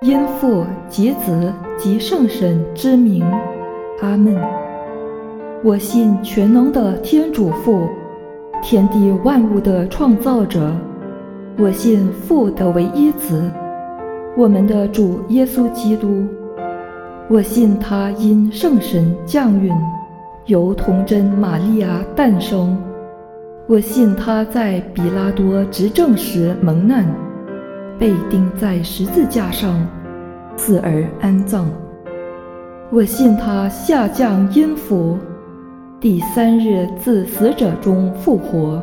因父及子及圣神之名，阿门。我信全能的天主父，天地万物的创造者。我信父的唯一子，我们的主耶稣基督。我信他因圣神降孕，由童真玛利亚诞生。我信他在比拉多执政时蒙难。被钉在十字架上，死而安葬。我信他下降阴府，第三日自死者中复活。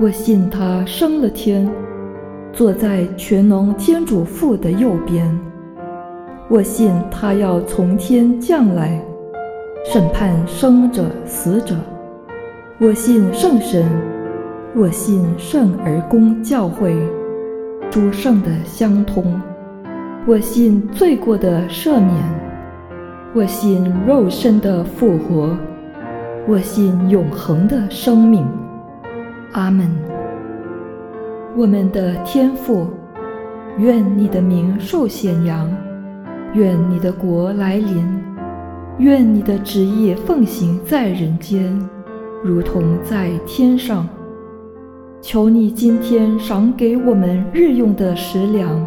我信他升了天，坐在全能天主父的右边。我信他要从天降来，审判生者死者。我信圣神，我信圣而公教会。诸圣的相通，我信罪过的赦免，我信肉身的复活，我信永恒的生命。阿门。我们的天父，愿你的名受显扬，愿你的国来临，愿你的旨意奉行在人间，如同在天上。求你今天赏给我们日用的食粮，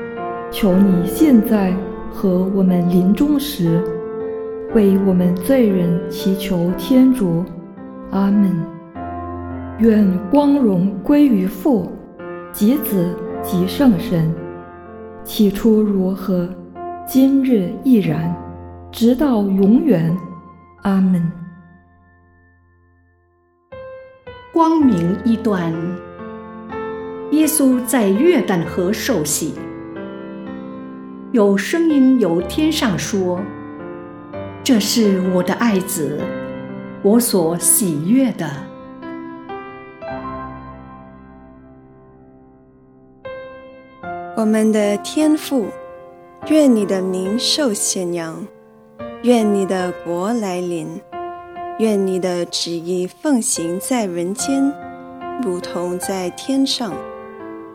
求你现在和我们临终时，为我们罪人祈求天主。阿门。愿光荣归于父、及子、及圣神。起初如何，今日亦然，直到永远。阿门。光明一段。耶稣在约旦河受洗，有声音由天上说：“这是我的爱子，我所喜悦的。”我们的天父，愿你的名受显扬，愿你的国来临，愿你的旨意奉行在人间，如同在天上。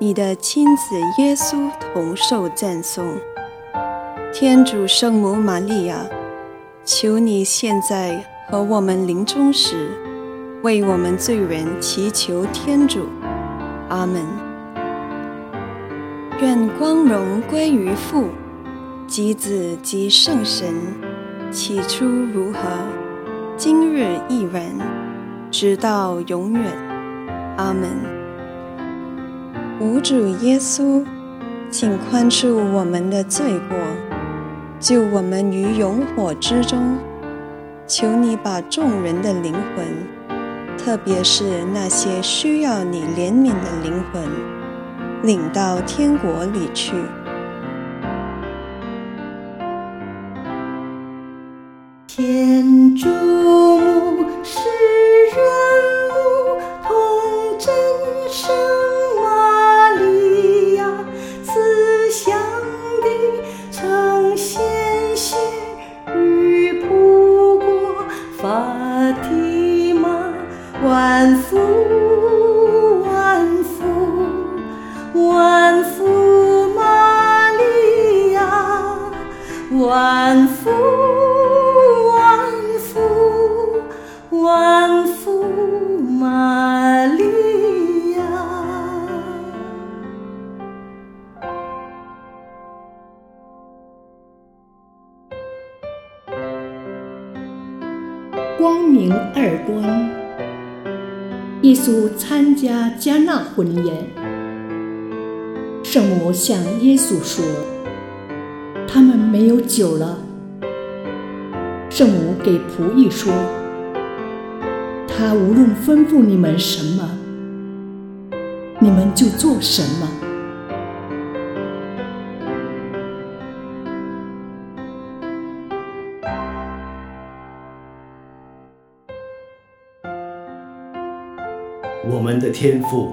你的亲子耶稣同受赞颂。天主圣母玛利亚，求你现在和我们临终时。为我们罪人祈求天主，阿门。愿光荣归于父、及子、及圣神，起初如何，今日亦然，直到永远，阿门。无主耶稣，请宽恕我们的罪过，救我们于永火之中。求你把众人的灵魂。特别是那些需要你怜悯的灵魂，领到天国里去。天主。婚宴，圣母向耶稣说：“他们没有酒了。”圣母给仆役说：“他无论吩咐你们什么，你们就做什么。”我们的天赋，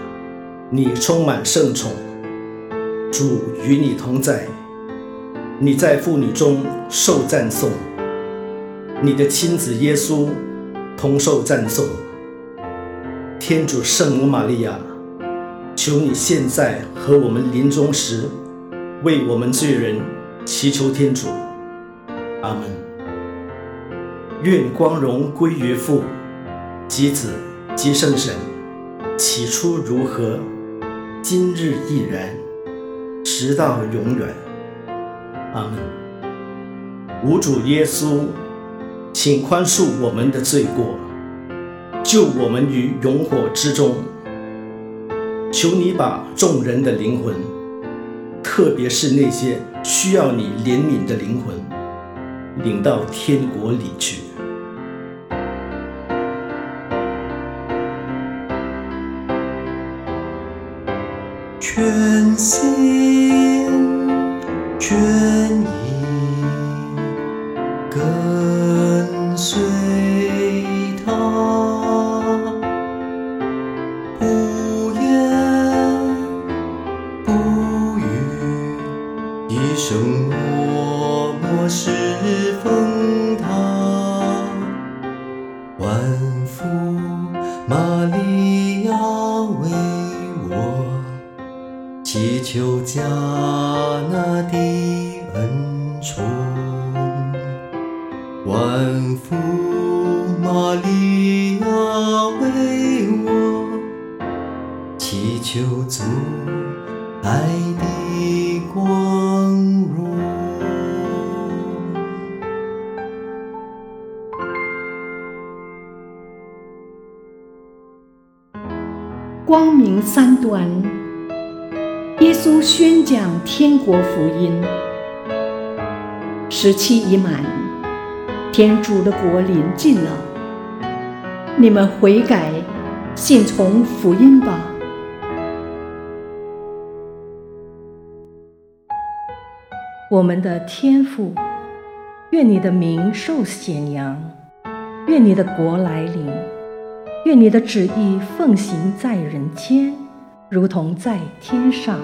你充满圣宠，主与你同在，你在妇女中受赞颂，你的亲子耶稣同受赞颂。天主圣母玛利亚，求你现在和我们临终时，为我们罪人祈求天主。阿门。愿光荣归于父、及子、及圣神。起初如何，今日亦然，直到永远。阿门。无主耶稣，请宽恕我们的罪过。救我们于永火之中，求你把众人的灵魂，特别是那些需要你怜悯的灵魂，领到天国里去。全心全意。的国临近了。你们悔改，信从福音吧。我们的天父，愿你的名受显扬，愿你的国来临，愿你的旨意奉行在人间。如同在天上，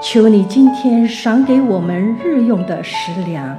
求你今天赏给我们日用的食粮，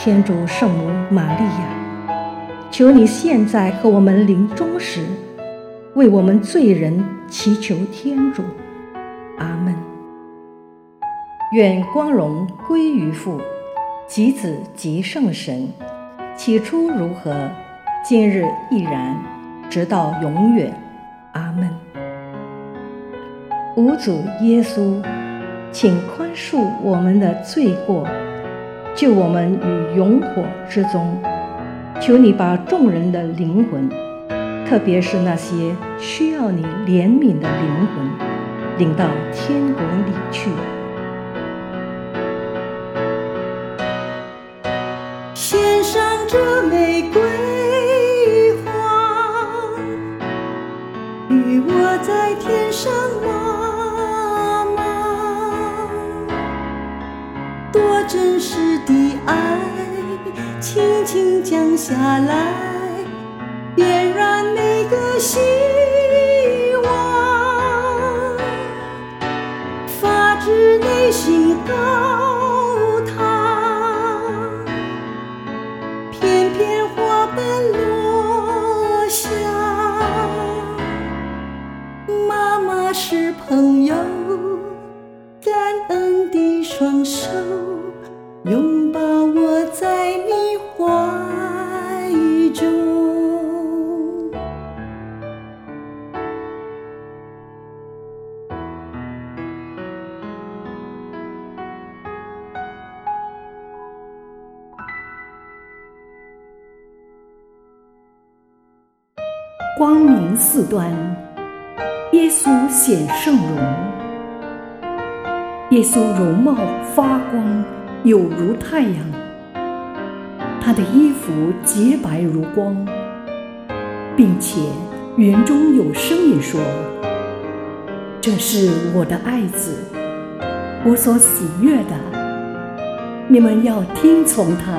天主圣母玛利亚，求你现在和我们临终时，为我们罪人祈求天主。阿门。愿光荣归于父，及子，及圣神。起初如何，今日亦然，直到永远。阿门。吾主耶稣，请宽恕我们的罪过，救我们于永火之中。求你把众人的灵魂，特别是那些需要你怜悯的灵魂，领到天国里去。降下来，端，耶稣显圣容。耶稣容貌发光，有如太阳。他的衣服洁白如光，并且园中有声音说：“这是我的爱子，我所喜悦的，你们要听从他。”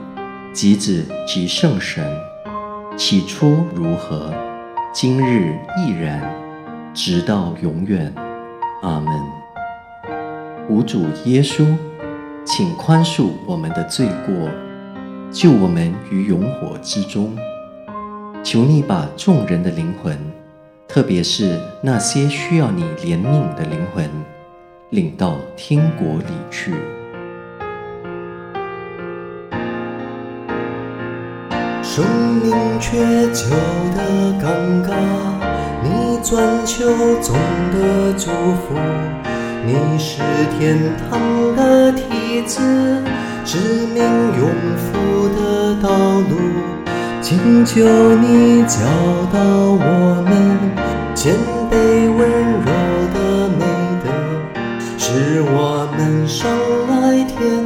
及子及圣神，起初如何，今日亦然，直到永远。阿门。无主耶稣，请宽恕我们的罪过，救我们于永火之中。求你把众人的灵魂，特别是那些需要你怜悯的灵魂，领到天国里去。生命却救得尴尬。你钻求总的祝福，你是天堂的梯子，指明永福的道路。请求你教导我们谦卑温柔的美德，使我们生来天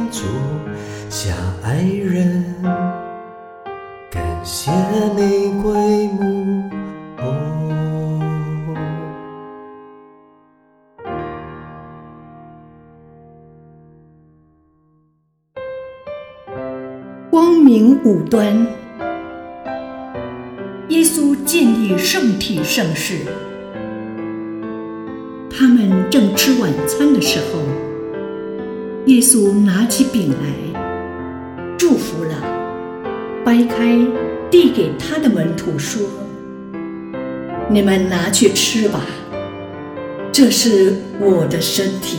五端，耶稣建立圣体圣事。他们正吃晚餐的时候，耶稣拿起饼来，祝福了，掰开，递给他的门徒说：“你们拿去吃吧，这是我的身体。”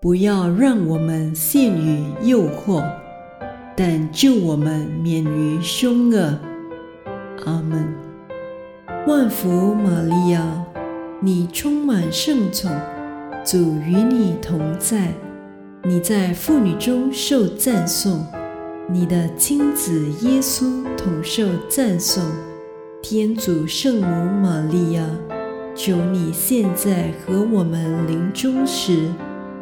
不要让我们陷于诱惑，但救我们免于凶恶。阿门。万福玛利亚，你充满圣宠，主与你同在，你在妇女中受赞颂，你的亲子耶稣同受赞颂。天主圣母玛利亚，求你现在和我们临终时。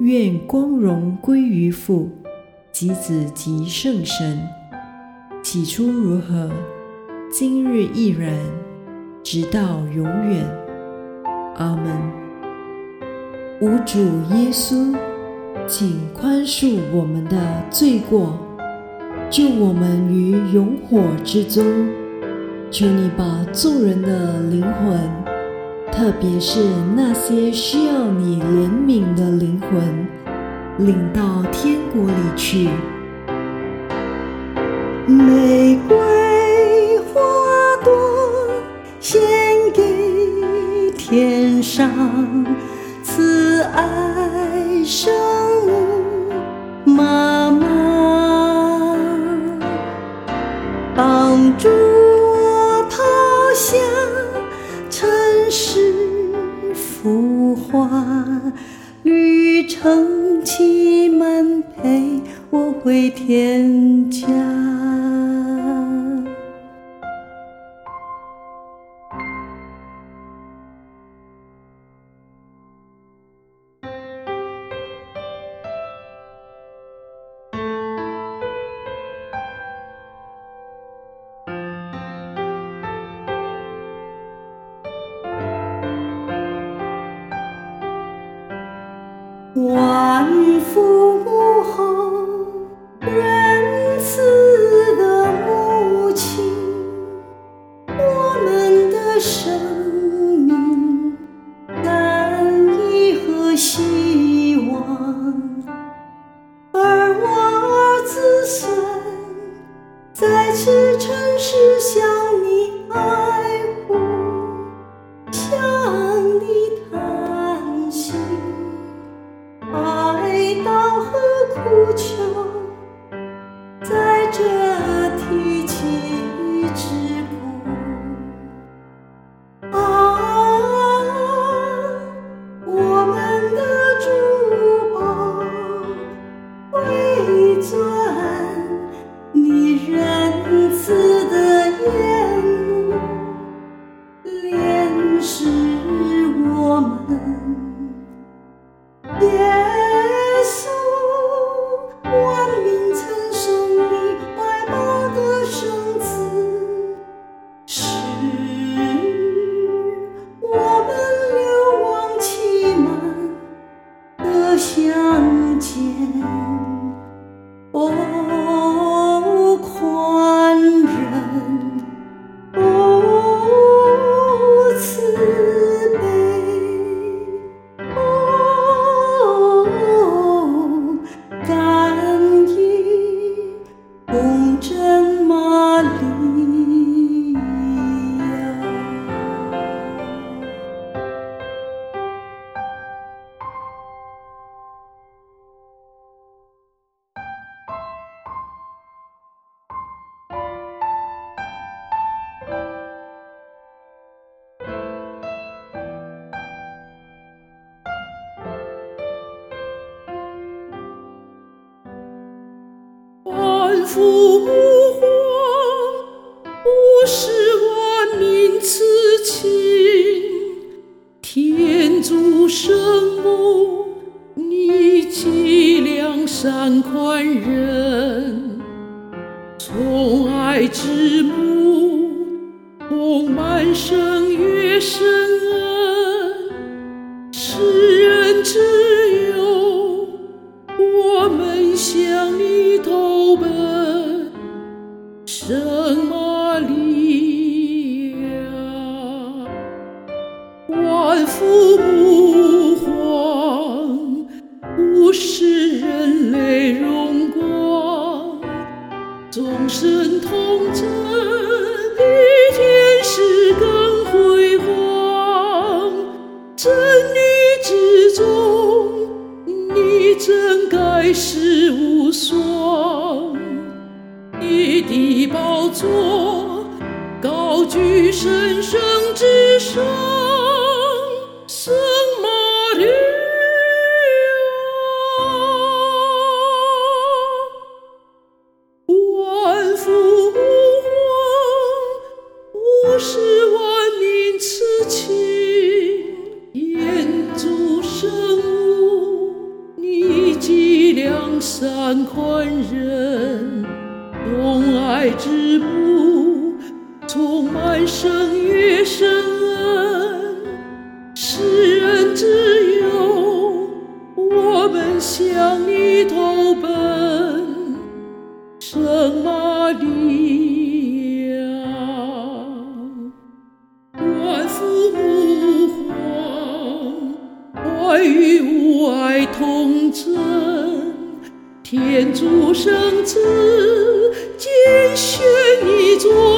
愿光荣归于父、及子、及圣神。起初如何，今日亦然，直到永远。阿门。无主耶稣，请宽恕我们的罪过。救我们于永火之中，求你把众人的灵魂，特别是那些需要你怜悯的灵魂，领到天国里去。玫瑰花朵献给天上慈爱生回天家。万相见。与吾爱同征天竺圣子拣选一座